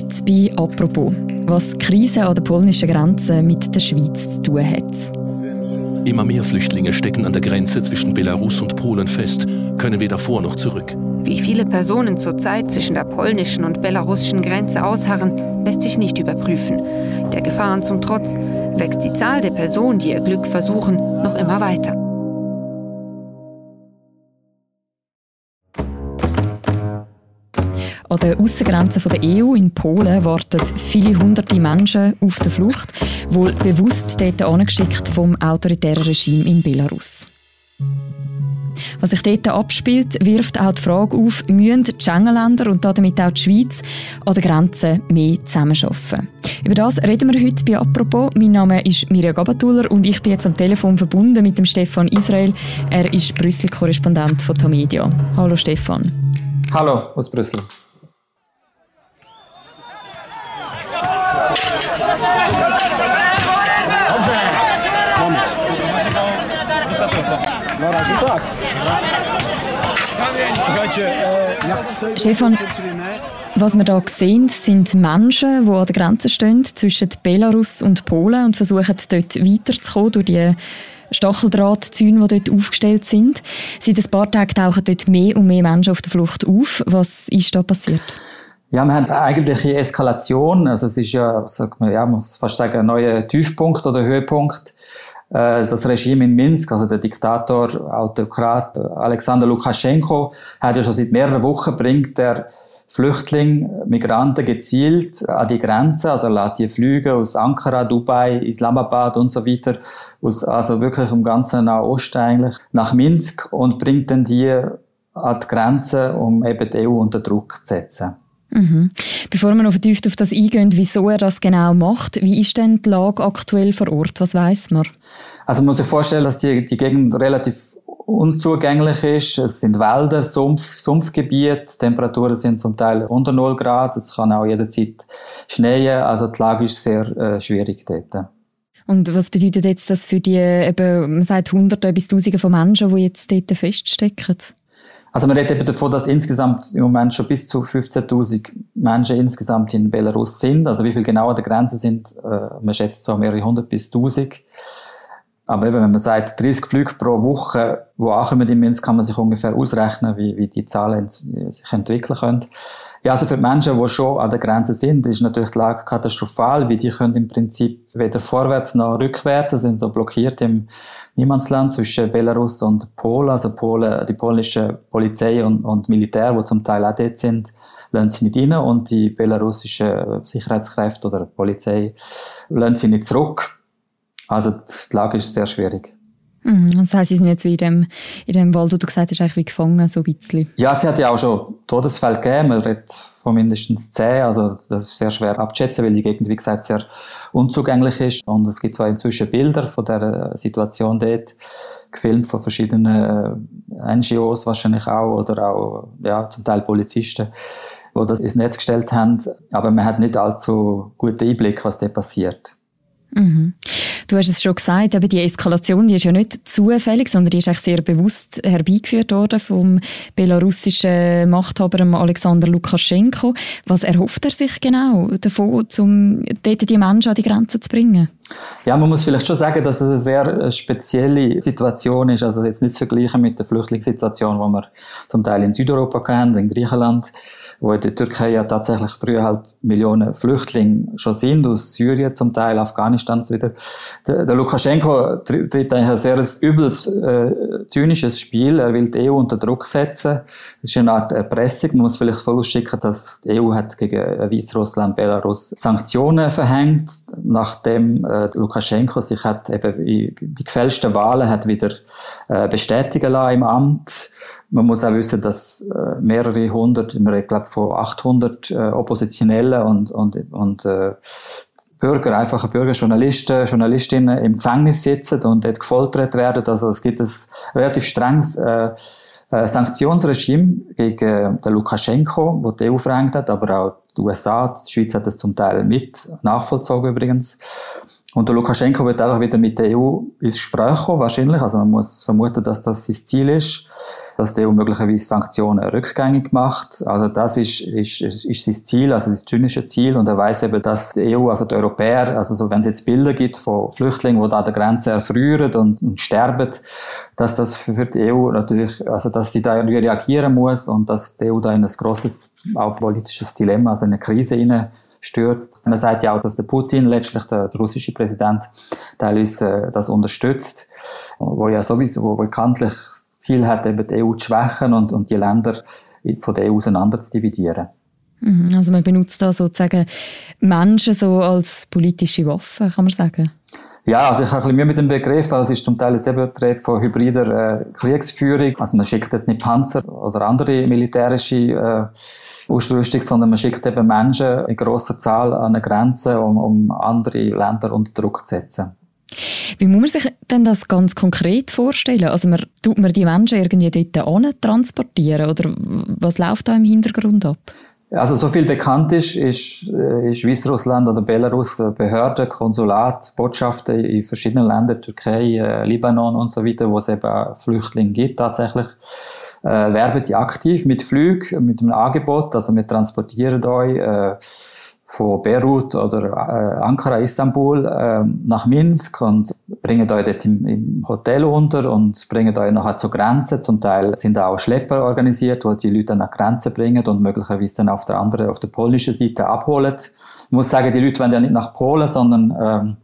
Heute bei «Apropos», was die Krise an der polnischen Grenze mit der Schweiz zu tun hat. Immer mehr Flüchtlinge stecken an der Grenze zwischen Belarus und Polen fest, können weder vor noch zurück. Wie viele Personen zurzeit zwischen der polnischen und belarussischen Grenze ausharren, lässt sich nicht überprüfen. Der Gefahren zum Trotz wächst die Zahl der Personen, die ihr Glück versuchen, noch immer weiter. An den Außengrenzen der EU in Polen warten viele hunderte Menschen auf der Flucht, wohl bewusst dort angeschickt vom autoritären Regime in Belarus. Was sich dort abspielt, wirft auch die Frage auf, müssen die Schengen-Länder und damit auch die Schweiz an der Grenze mehr zusammenarbeiten? Über das reden wir heute bei «Apropos». Mein Name ist Mirja Gabatuller und ich bin jetzt am Telefon verbunden mit dem Stefan Israel. Er ist Brüssel-Korrespondent von Tamedia. Hallo Stefan. Hallo aus Brüssel. Stefan, was wir hier sehen, sind Menschen, die an der Grenze stehen zwischen Belarus und Polen und versuchen, dort weiterzukommen durch die Stacheldrahtzäune, die dort aufgestellt sind. Seit ein paar Tagen tauchen dort mehr und mehr Menschen auf der Flucht auf. Was ist da passiert? Ja, wir haben eigentlich eine Eskalation. Also es ist ja, sagt man, ja, man muss fast sagen, ein neuer Tiefpunkt oder Höhepunkt. Äh, das Regime in Minsk, also der Diktator, Autokrat Alexander Lukaschenko, hat ja schon seit mehreren Wochen bringt der Flüchtlinge, Migranten gezielt an die Grenze, also lässt die Flüge aus Ankara, Dubai, Islamabad und so weiter, aus, also wirklich im ganzen Nahosten eigentlich, nach Minsk und bringt dann die an die Grenze, um eben die EU unter Druck zu setzen. Mhm. Bevor wir noch vertieft auf das eingehen, wieso er das genau macht, wie ist denn die Lage aktuell vor Ort? Was weiß man? Also man muss sich vorstellen, dass die, die Gegend relativ unzugänglich ist. Es sind Wälder, Sumpf, Sumpfgebiet, Temperaturen sind zum Teil unter 0 Grad, es kann auch jederzeit schneien, also die Lage ist sehr äh, schwierig dort. Und was bedeutet jetzt das für die, eben, man sagt Hunderte bis Tausende von Menschen, die jetzt dort feststecken? Also man redet eben davon, dass insgesamt im Moment schon bis zu 15.000 Menschen insgesamt in Belarus sind. Also wie viel genau an der Grenze sind, äh, man schätzt so mehrere hundert bis tausend. Aber eben, wenn man sagt, 30 Flüge pro Woche, wo ankommen in Minsk, kann man sich ungefähr ausrechnen, wie, wie die Zahlen sich entwickeln können. Ja, also für die Menschen, die schon an der Grenze sind, ist natürlich die Lage katastrophal, wie die können im Prinzip weder vorwärts noch rückwärts, sie sind so blockiert im Niemandsland zwischen Belarus und Polen, also Polen, die polnische Polizei und, und Militär, die zum Teil auch dort sind, lassen sie nicht rein und die belarussischen Sicherheitskräfte oder Polizei lassen sie nicht zurück. Also die Lage ist sehr schwierig. Mhm. Das heisst, sie sind jetzt wie in dem, in dem Wald, wo du gesagt hast, eigentlich wie gefangen, so ein bisschen. Ja, sie hat ja auch schon Todesfälle gegeben. Man redet von mindestens zehn. Also, das ist sehr schwer abzuschätzen, weil die Gegend, wie gesagt, sehr unzugänglich ist. Und es gibt zwar inzwischen Bilder von der Situation dort, gefilmt von verschiedenen äh, NGOs wahrscheinlich auch, oder auch, ja, zum Teil Polizisten, die das ins Netz gestellt haben. Aber man hat nicht allzu guten Einblick, was dort passiert. Mhm. Du hast es schon gesagt, aber die Eskalation die ist ja nicht zufällig, sondern die ist eigentlich sehr bewusst herbeigeführt worden vom belarussischen Machthaber Alexander Lukaschenko. Was erhofft er sich genau davon, um dort die Menschen an die Grenze zu bringen? Ja, man muss vielleicht schon sagen, dass es eine sehr spezielle Situation ist. Also jetzt nicht zu vergleichen mit der Flüchtlingssituation, die wir zum Teil in Südeuropa kennen, in Griechenland wo in der Türkei ja tatsächlich dreieinhalb Millionen Flüchtlinge schon sind, aus Syrien zum Teil, Afghanistan und so weiter. Der, der Lukaschenko tritt eigentlich ein sehr übles, äh, zynisches Spiel. Er will die EU unter Druck setzen. Das ist eine Art Erpressung. Man muss vielleicht vorausschicken, dass die EU hat gegen Weißrussland, Belarus Sanktionen verhängt, nachdem äh, Lukaschenko sich hat eben bei, bei gefälschten Wahlen hat wieder äh, bestätigen lassen im Amt man muss auch wissen, dass äh, mehrere hundert, ich glaube von 800 äh, Oppositionellen und, und, und äh, Bürger, einfache Bürger, Journalisten, Journalistinnen im Gefängnis sitzen und dort gefoltert werden. Also es gibt ein relativ strenges äh, äh, Sanktionsregime gegen äh, den Lukaschenko, wo die EU verhängt hat, aber auch die USA, die Schweiz hat das zum Teil mit nachvollzogen übrigens. Und der Lukaschenko wird einfach wieder mit der EU ins Gespräch kommen, wahrscheinlich. Also man muss vermuten, dass das sein Ziel ist. Dass die EU möglicherweise Sanktionen rückgängig macht. Also das ist, ist, ist sein Ziel, also das zynische Ziel. Und er weiß eben, dass die EU, also die Europäer, also so, wenn es jetzt Bilder gibt von Flüchtlingen, die da an der Grenze erfrieren und, und sterben, dass das für die EU natürlich, also dass sie da reagieren muss und dass die EU da in ein grosses, auch politisches Dilemma, also eine Krise hinein stürzt. Man sagt ja auch, dass der Putin, letztlich der, der russische Präsident, teilweise äh, das unterstützt, wo ja sowieso, wo bekanntlich Ziel hat, eben die EU zu schwächen und, und die Länder von der EU auseinander zu dividieren. Mhm, also man benutzt da sozusagen Menschen so als politische Waffe, kann man sagen? Ja, also ich habe ein bisschen Mühe mit dem Begriff. Also es ist zum Teil jetzt eben von hybrider äh, Kriegsführung. Also man schickt jetzt nicht Panzer oder andere militärische äh, Ausrüstung, sondern man schickt eben Menschen in grosser Zahl an eine Grenze, um, um andere Länder unter Druck zu setzen. Wie muss man sich denn das ganz konkret vorstellen? Also man, tut man die Menschen irgendwie dort transportieren oder was läuft da im Hintergrund ab? Also so viel bekannt ist, ist, äh, ist Weißrussland oder Belarus äh, Behörden, Konsulat, Botschaften in verschiedenen Ländern, Türkei, äh, Libanon und so weiter, wo es eben Flüchtlinge gibt tatsächlich äh, werben die aktiv mit Flügen, mit einem Angebot. Also wir transportieren euch äh, von Beirut oder äh, Ankara, Istanbul äh, nach Minsk und bringen euch dort im, im, Hotel unter und bringen euch nachher zur Grenze. Zum Teil sind auch Schlepper organisiert, die die Leute an die Grenze bringen und möglicherweise dann auf der anderen, auf der polnischen Seite abholen. Ich muss sagen, die Leute wollen ja nicht nach Polen, sondern ähm,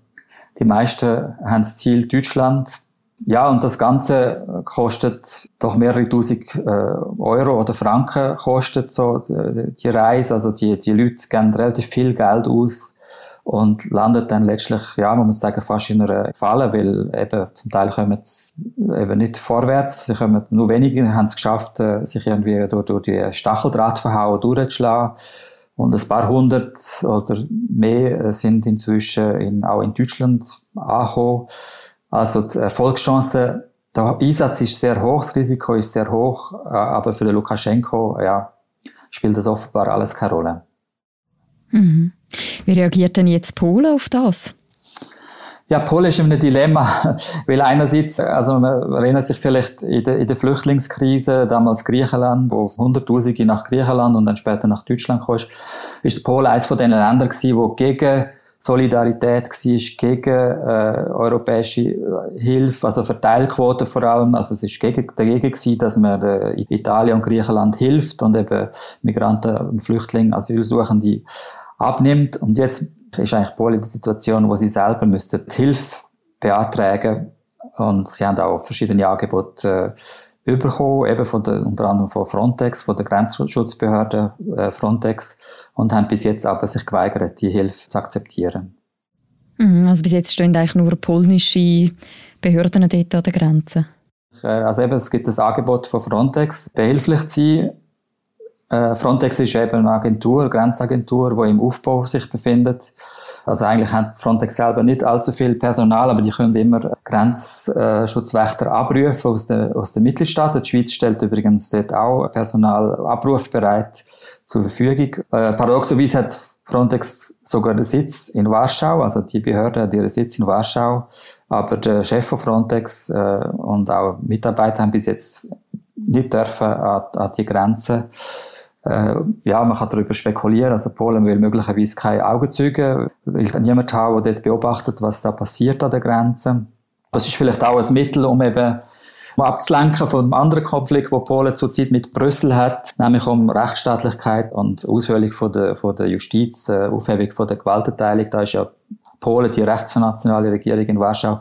die meisten haben das Ziel Deutschland ja, und das Ganze kostet doch mehrere tausend äh, Euro oder Franken kostet so äh, die Reise. Also die, die Leute geben relativ viel Geld aus und landet dann letztlich, ja, man muss sagen, fast in einer Falle, weil eben zum Teil kommen sie eben nicht vorwärts, sie kommen, nur wenige haben es geschafft, äh, sich irgendwie durch, durch die Stacheldrahtverhauen durchzuschlagen. Und ein paar hundert oder mehr sind inzwischen in, auch in Deutschland angekommen. Also die Erfolgschance, der Einsatz ist sehr hoch, das Risiko ist sehr hoch, äh, aber für den Lukaschenko ja, spielt das offenbar alles keine Rolle. Mhm. Wie reagiert denn jetzt Polen auf das? Ja, Polen ist in einem Dilemma, weil einerseits, also man erinnert sich vielleicht in der, in der Flüchtlingskrise, damals Griechenland, wo Hunderttausende nach Griechenland und dann später nach Deutschland kam, ist Polen eines von den Ländern gewesen, wo gegen Solidarität war gegen äh, europäische äh, Hilfe, also Verteilquote vor allem. Also es ist gegen, dagegen gewesen, dass man äh, Italien und Griechenland hilft und eben Migranten und Flüchtlinge, Asylsuchende abnimmt. Und jetzt ist eigentlich Polen die Situation, wo sie selber müssten Hilfe beantragen und sie haben auch verschiedene Angebote äh, bekommen, eben von der, unter anderem von Frontex, von der Grenzschutzbehörde äh, Frontex und haben bis jetzt aber sich geweigert, die Hilfe zu akzeptieren. Mhm, also bis jetzt stehen eigentlich nur polnische Behörden dort an der Grenze? Äh, also eben, es gibt das Angebot von Frontex, behilflich zu sein. Äh, Frontex ist eben eine Agentur, eine Grenzagentur, die im Aufbau sich befindet. Also eigentlich hat Frontex selber nicht allzu viel Personal, aber die können immer Grenzschutzwächter abrufen aus den, aus den Mitgliedstaaten. Die Schweiz stellt übrigens dort auch Personal abrufbereit zur Verfügung. Äh, paradoxerweise hat Frontex sogar den Sitz in Warschau, also die Behörde hat ihren Sitz in Warschau, aber der Chef von Frontex äh, und auch Mitarbeiter haben bis jetzt nicht dürfen an, an die Grenze. Äh, ja, man kann darüber spekulieren. Also Polen will möglicherweise keine Augenzeugen, will niemand haben, der dort beobachtet, was da passiert an der Grenze. Das ist vielleicht auch ein Mittel, um eben um abzulenken von einem anderen Konflikt, wo Polen zurzeit mit Brüssel hat, nämlich um Rechtsstaatlichkeit und Aushöhlung von der, von der Justiz, äh, Aufhebung von der Gewaltenteilung. Da ist ja Polen, die rechtsnationale Regierung in Warschau,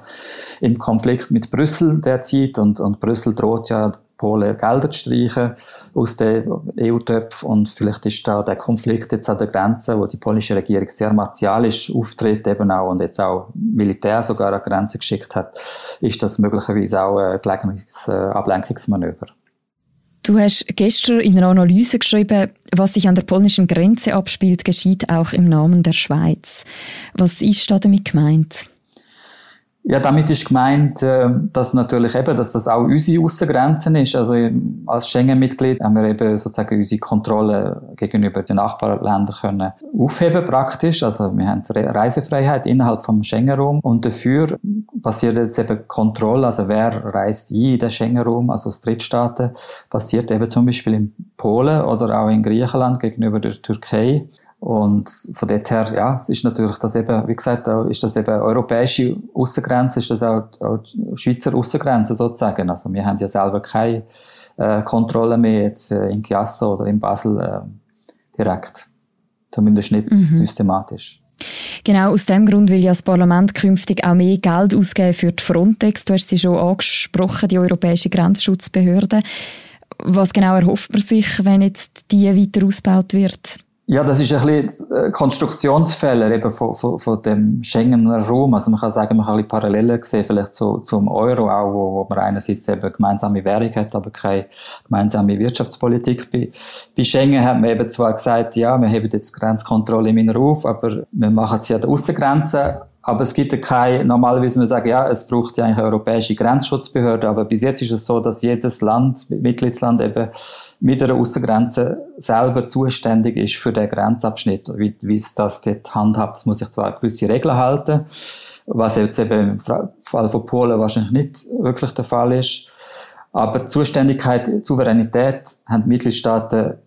im Konflikt mit Brüssel derzeit und, und Brüssel droht ja Polen Gelder zu streichen aus den EU-Töpfen und vielleicht ist da der Konflikt jetzt an der Grenze, wo die polnische Regierung sehr martialisch auftritt eben auch und jetzt auch Militär sogar an Grenze geschickt hat, ist das möglicherweise auch ein gelegenes Ablenkungsmanöver. Du hast gestern in einer Analyse geschrieben, was sich an der polnischen Grenze abspielt, geschieht auch im Namen der Schweiz. Was ist da damit gemeint? Ja, damit ist gemeint, äh, dass natürlich eben, dass das auch unsere Außengrenzen ist. Also als Schengen-Mitglied haben wir eben sozusagen unsere Kontrolle gegenüber den Nachbarländern können aufheben praktisch. Also wir haben Reisefreiheit innerhalb vom Schengen-Raum und dafür passiert jetzt eben Kontrolle, also wer reist in den Schengen-Raum, also aus Drittstaaten, passiert eben zum Beispiel in Polen oder auch in Griechenland gegenüber der Türkei. Und von dort her, ja, es ist natürlich das eben, wie gesagt, ist das eben europäische Außengrenze, ist das auch, auch Schweizer Außengrenze sozusagen. Also wir haben ja selber keine äh, Kontrolle mehr jetzt äh, in Chiasso oder in Basel äh, direkt. Zumindest nicht mhm. systematisch. Genau, aus dem Grund will ja das Parlament künftig auch mehr Geld ausgeben für die Frontex. Du hast sie schon angesprochen, die Europäische Grenzschutzbehörde. Was genau erhofft man sich, wenn jetzt die weiter ausgebaut wird? Ja, das ist ein bisschen äh, Konstruktionsfehler eben von, von, von dem Schengener Raum. Also man kann sagen, man kann ein bisschen Parallelen sehen, vielleicht zu, zum Euro auch, wo, wo man einerseits eben gemeinsame Währung hat, aber keine gemeinsame Wirtschaftspolitik. Bei, bei Schengen hat man eben zwar gesagt, ja, wir haben jetzt Grenzkontrolle im Inneren auf, aber wir machen sie an der Außengrenze. Aber es gibt ja keine, normalerweise wir sagen, ja, es braucht ja eigentlich eine europäische Grenzschutzbehörde, aber bis jetzt ist es so, dass jedes Land, Mitgliedsland eben mit einer Außengrenze selber zuständig ist für den Grenzabschnitt. Wie, wie es das dort handhabt, muss ich zwar gewisse Regeln halten, was jetzt eben im Fall von Polen wahrscheinlich nicht wirklich der Fall ist. Aber Zuständigkeit, Souveränität haben die Mitgliedstaaten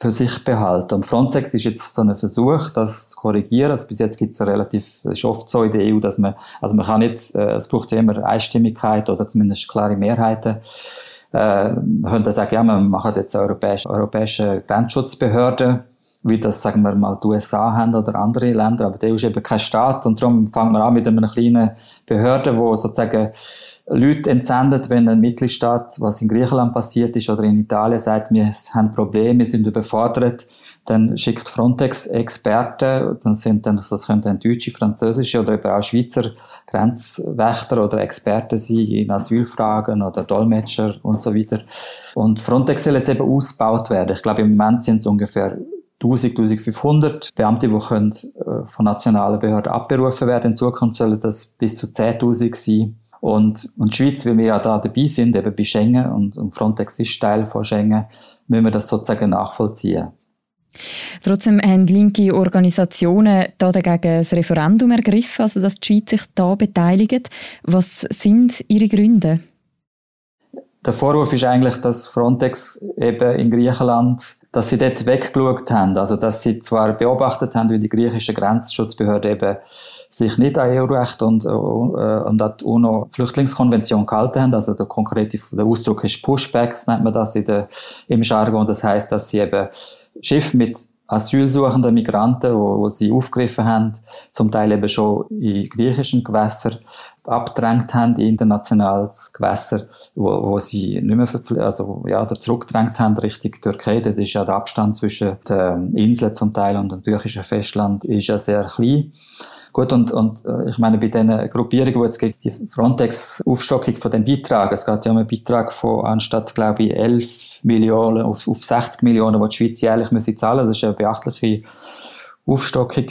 für sich behalten. Und Frontex ist jetzt so ein Versuch, das zu korrigieren. Also bis jetzt gibt es relativ, ist oft so in der EU, dass man, also man kann nicht, äh, es braucht ja immer Einstimmigkeit oder zumindest klare Mehrheiten äh, könnte sagen, ja, wir machen jetzt eine europäische, europäische Grenzschutzbehörde, wie das, sagen wir mal, die USA haben oder andere Länder, aber der ist eben kein Staat und darum fangen wir an mit einer kleinen Behörde, wo sozusagen Leute entsendet, wenn ein Mitgliedstaat, was in Griechenland passiert ist oder in Italien, sagt, wir haben Probleme, wir sind überfordert, dann schickt Frontex Experten, dann sind dann, das können dann deutsche, französische oder eben auch Schweizer Grenzwächter oder Experten sein in Asylfragen oder Dolmetscher und so weiter. Und Frontex soll jetzt eben ausgebaut werden. Ich glaube, im Moment sind es ungefähr 1000, 1500 Beamte, die können äh, von nationalen Behörden abberufen werden. In Zukunft sollen das bis zu 10.000 sein. Und, und Schweiz, wie wir ja da dabei sind, eben bei Schengen und, und Frontex ist Teil von Schengen, müssen wir das sozusagen nachvollziehen. Trotzdem haben linke Organisationen da dagegen ein Referendum ergriffen, also dass die Schweiz sich da beteiligt. Was sind Ihre Gründe? Der Vorwurf ist eigentlich, dass Frontex eben in Griechenland, dass sie dort weggeschaut haben. Also, dass sie zwar beobachtet haben, wie die griechische Grenzschutzbehörde eben sich nicht an EU-Recht und, äh, und an die UNO-Flüchtlingskonvention gehalten haben. Also der konkrete der Ausdruck ist Pushbacks, nennt man das in der, im Jargon. Das heißt, dass sie eben Schiff mit asylsuchenden Migranten, wo, wo sie aufgegriffen haben, zum Teil eben schon in griechischen Gewässern abgedrängt haben, in internationales Gewässer, wo, wo sie nicht mehr also, ja, zurückgedrängt haben Richtung Türkei. Das ist ja der Abstand zwischen den Inseln zum Teil und dem türkischen Festland ist ja sehr klein. Gut, und, und äh, ich meine, bei diesen Gruppierungen, wo jetzt gegen die Frontex-Aufstockung von dem Beitrag, es geht ja um einen Beitrag von anstatt, glaube ich, 11 Millionen auf, auf 60 Millionen, die die Schweiz jährlich müssen zahlen Das ist eine beachtliche Aufstockung.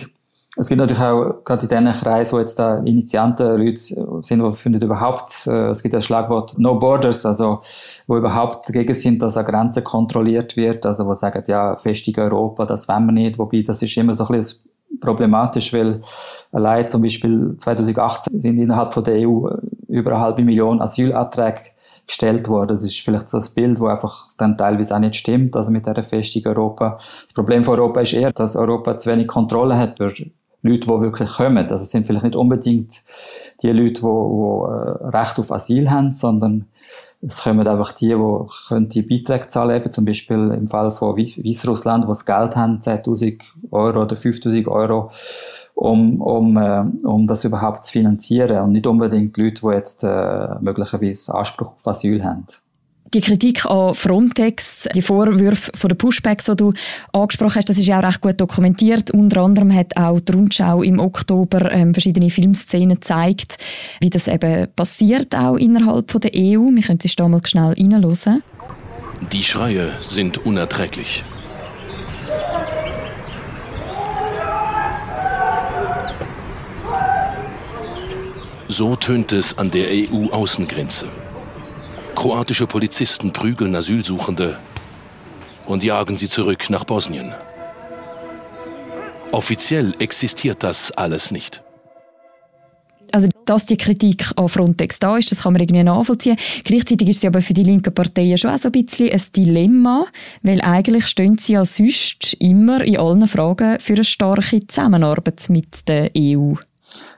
Es gibt natürlich auch gerade in diesen Kreisen, wo jetzt da Initianten Leute sind, die finden überhaupt, äh, es gibt ein Schlagwort No Borders, also wo überhaupt dagegen sind, dass an Grenzen kontrolliert wird, also wo sagen, ja, festige Europa, das wollen wir nicht, wobei das ist immer so ein bisschen problematisch, weil allein zum Beispiel 2018 sind innerhalb von der EU über eine halbe Million Asylanträge gestellt worden. Das ist vielleicht so ein Bild, wo einfach dann teilweise auch nicht stimmt, also mit dieser Festung Europa. Das Problem von Europa ist eher, dass Europa zu wenig Kontrolle hat über Leute, die wirklich kommen. Also es sind vielleicht nicht unbedingt die Leute, die, die äh, Recht auf Asyl haben, sondern es kommen einfach die, die können die Beiträge zahlen, eben zum Beispiel im Fall von Weißrussland, die das Geld haben, 10.000 Euro oder 5.000 Euro, um, um, äh, um das überhaupt zu finanzieren und nicht unbedingt die Leute, die jetzt äh, möglicherweise Anspruch auf Asyl haben. Die Kritik an Frontex, die Vorwürfe von den Pushbacks, die du angesprochen hast, das ist ja auch recht gut dokumentiert. Unter anderem hat auch die Rundschau im Oktober ähm, verschiedene Filmszenen gezeigt, wie das eben passiert, auch innerhalb von der EU. Wir können sie da mal schnell reinhören. Die Schreie sind unerträglich. So tönt es an der EU-Außengrenze. Kroatische Polizisten prügeln Asylsuchende und jagen sie zurück nach Bosnien. Offiziell existiert das alles nicht. Also, dass die Kritik an Frontex da ist, das kann man irgendwie nachvollziehen. Gleichzeitig ist sie aber für die linken Parteien schon auch so ein bisschen ein Dilemma, weil eigentlich stehen sie ja sonst immer in allen Fragen für eine starke Zusammenarbeit mit der EU.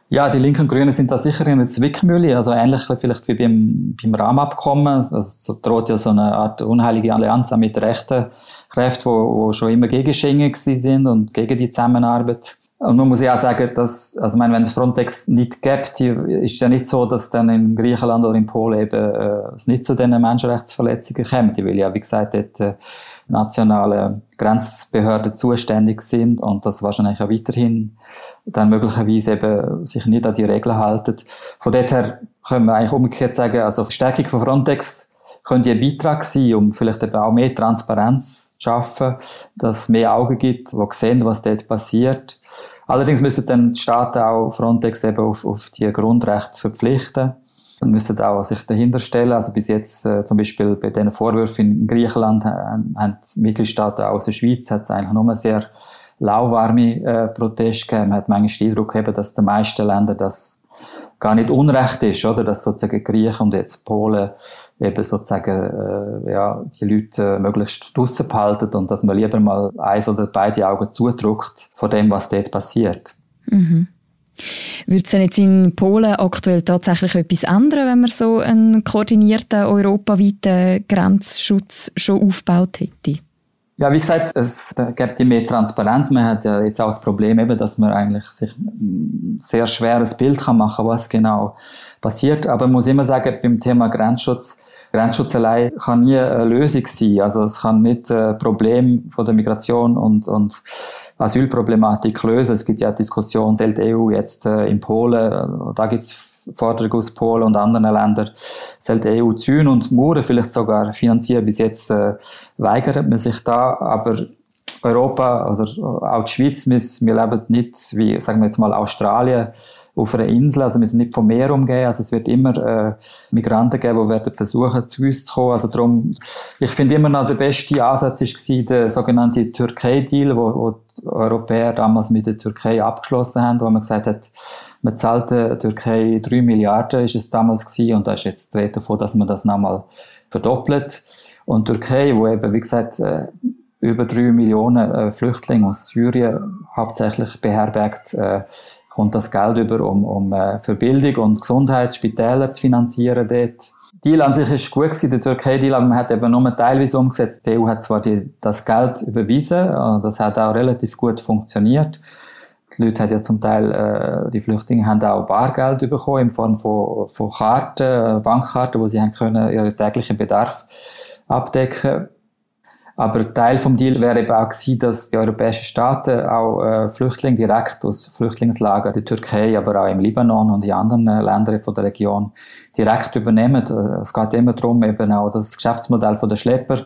Ja, die Linken und Grünen sind da sicher in einer Zwickmühle, also ähnlich vielleicht wie beim, beim Rahmenabkommen. Also so droht ja so eine Art unheilige Allianz mit rechten Kräften, wo, wo schon immer gegen Schengen sind und gegen die Zusammenarbeit. Und man muss ja auch sagen, dass, also ich meine, wenn es Frontex nicht gibt, ist es ja nicht so, dass dann in Griechenland oder in Polen eben äh, es nicht zu diesen Menschenrechtsverletzungen kommt. Die will ja, wie gesagt, dort äh, nationale Grenzbehörden zuständig sind und das wahrscheinlich auch weiterhin dann möglicherweise eben sich nicht an die Regeln halten. Von dort her können wir eigentlich umgekehrt sagen, also Verstärkung von Frontex könnte ein Beitrag sein, um vielleicht eben auch mehr Transparenz zu schaffen, dass es mehr Augen gibt, die sehen, was dort passiert. Allerdings müssen dann die Staaten auch Frontex eben auf, auf die Grundrechte verpflichten und müssen auch sich dahinter stellen. Also bis jetzt äh, zum Beispiel bei den Vorwürfen in Griechenland haben, haben Mitgliedstaaten aus der Schweiz hat es eigentlich nur sehr lauwarme äh, Proteste gegeben. Man hat manchmal den Eindruck eben, dass die meisten Länder das gar nicht unrecht ist, oder? Dass sozusagen Griechen und jetzt Polen eben sozusagen, äh, ja, die Leute äh, möglichst draussen behalten und dass man lieber mal eins oder beide Augen zudrückt vor dem, was dort passiert. Mhm. Würde es jetzt in Polen aktuell tatsächlich etwas ändern, wenn man so einen koordinierten europaweiten Grenzschutz schon aufgebaut hätte? Ja, wie gesagt, es gibt mehr Transparenz. Man hat ja jetzt auch das Problem eben, dass man eigentlich sich ein sehr schweres Bild kann machen, was genau passiert. Aber man muss immer sagen, beim Thema Grenzschutz, Grenzschutz allein kann nie eine Lösung sein. Also es kann nicht ein Problem von der Migration und, und Asylproblematik lösen. Es gibt ja Diskussionen, zählt EU jetzt äh, in Polen, da gibt's Forderung aus Polen und anderen Ländern, die EU Zäune und Mauern vielleicht sogar finanzieren. Bis jetzt äh, weigert man sich da, aber Europa oder auch die Schweiz, wir, wir leben nicht wie, sagen wir jetzt mal, Australien auf einer Insel, also wir sind nicht vom Meer umgeben, also es wird immer äh, Migranten geben, die werden versuchen, zu uns zu kommen, also darum, ich finde immer noch der beste Ansatz war der sogenannte Türkei-Deal, wo, wo die Europäer damals mit der Türkei abgeschlossen haben, wo man gesagt hat, man zahlt der Türkei drei Milliarden, ist es damals gewesen, und da ist jetzt die Rede davon, dass man das nochmal verdoppelt. Und Türkei, wo eben, wie gesagt, äh, über drei Millionen äh, Flüchtlinge aus Syrien hauptsächlich beherbergt, äh, kommt das Geld über, um, um äh, für Bildung und Gesundheit Spitäler zu finanzieren dort. Deal an sich ist gut gewesen, der Türkei-Deal, hat eben nur teilweise umgesetzt. Die EU hat zwar die, das Geld überwiesen, äh, das hat auch relativ gut funktioniert. Die Leute haben ja zum Teil, äh, die Flüchtlinge haben auch Bargeld bekommen in Form von, von Karten, äh, Bankkarten, wo sie haben können ihren täglichen Bedarf abdecken aber Teil vom Deal wäre eben auch gewesen, dass die europäischen Staaten auch äh, Flüchtlinge direkt aus Flüchtlingslagern der Türkei, aber auch im Libanon und in anderen äh, Ländern von der Region direkt übernehmen. Äh, es geht immer darum, eben auch das Geschäftsmodell von der Schlepper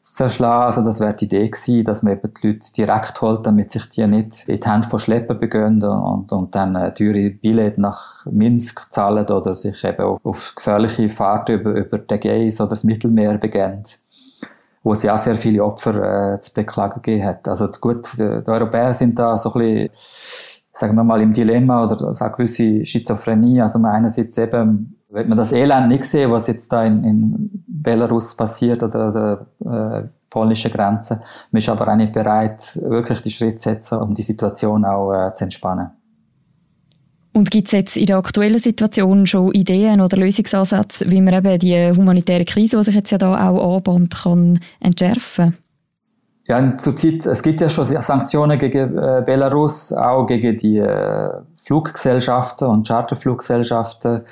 zu zerschlagen. Also das wäre die Idee gewesen, dass man eben die Leute direkt holt, damit sich die nicht in die Hände von Schlepper begönnen und, und dann äh, teure Billett nach Minsk zahlen oder sich eben auf, auf gefährliche Fahrten über, über den Gais oder das Mittelmeer begeben wo es ja auch sehr viele Opfer äh, zu beklagen gegeben hat. Also gut, die, die Europäer sind da so ein bisschen, sagen wir mal, im Dilemma oder so eine gewisse Schizophrenie. Also man einerseits eben, wird man das Elend nicht sehen, was jetzt da in, in Belarus passiert oder der äh, polnischen Grenze. Man ist aber auch nicht bereit, wirklich die Schritte zu setzen, um die Situation auch äh, zu entspannen. Und gibt es jetzt in der aktuellen Situation schon Ideen oder Lösungsansätze, wie man eben die humanitäre Krise, die sich jetzt ja da auch anbahnt, kann entschärfen? Ja, zurzeit, es gibt ja schon Sanktionen gegen äh, Belarus, auch gegen die äh, Fluggesellschaften und Charterfluggesellschaften,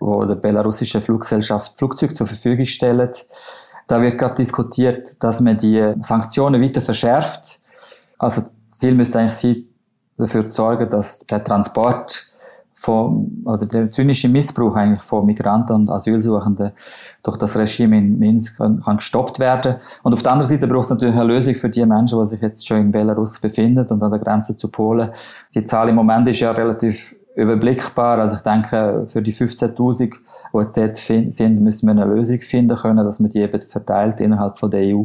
wo der belarussische Fluggesellschaft Flugzeuge zur Verfügung stellt. Da wird gerade diskutiert, dass man die Sanktionen weiter verschärft. Also das Ziel müsste eigentlich sein, dafür zu sorgen, dass der Transport von, oder der zynische Missbrauch eigentlich von Migranten und Asylsuchenden durch das Regime in Minsk kann, kann gestoppt werden. Und auf der anderen Seite braucht es natürlich eine Lösung für die Menschen, die sich jetzt schon in Belarus befinden und an der Grenze zu Polen. Die Zahl im Moment ist ja relativ überblickbar. Also ich denke, für die 15.000, die jetzt dort sind, müssen wir eine Lösung finden können, dass man die eben verteilt innerhalb von der EU.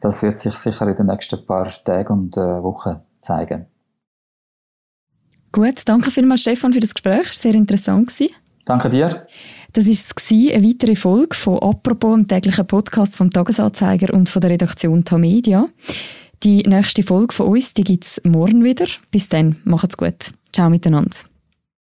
Das wird sich sicher in den nächsten paar Tagen und äh, Wochen zeigen. Gut, danke vielmals Stefan für das Gespräch, sehr interessant gewesen. Danke dir. Das war eine weitere Folge von «Apropos», dem täglichen Podcast vom «Tagesanzeiger» und von der Redaktion Tamedia. Die nächste Folge von uns, die gibt es morgen wieder. Bis dann, macht's gut. Ciao miteinander.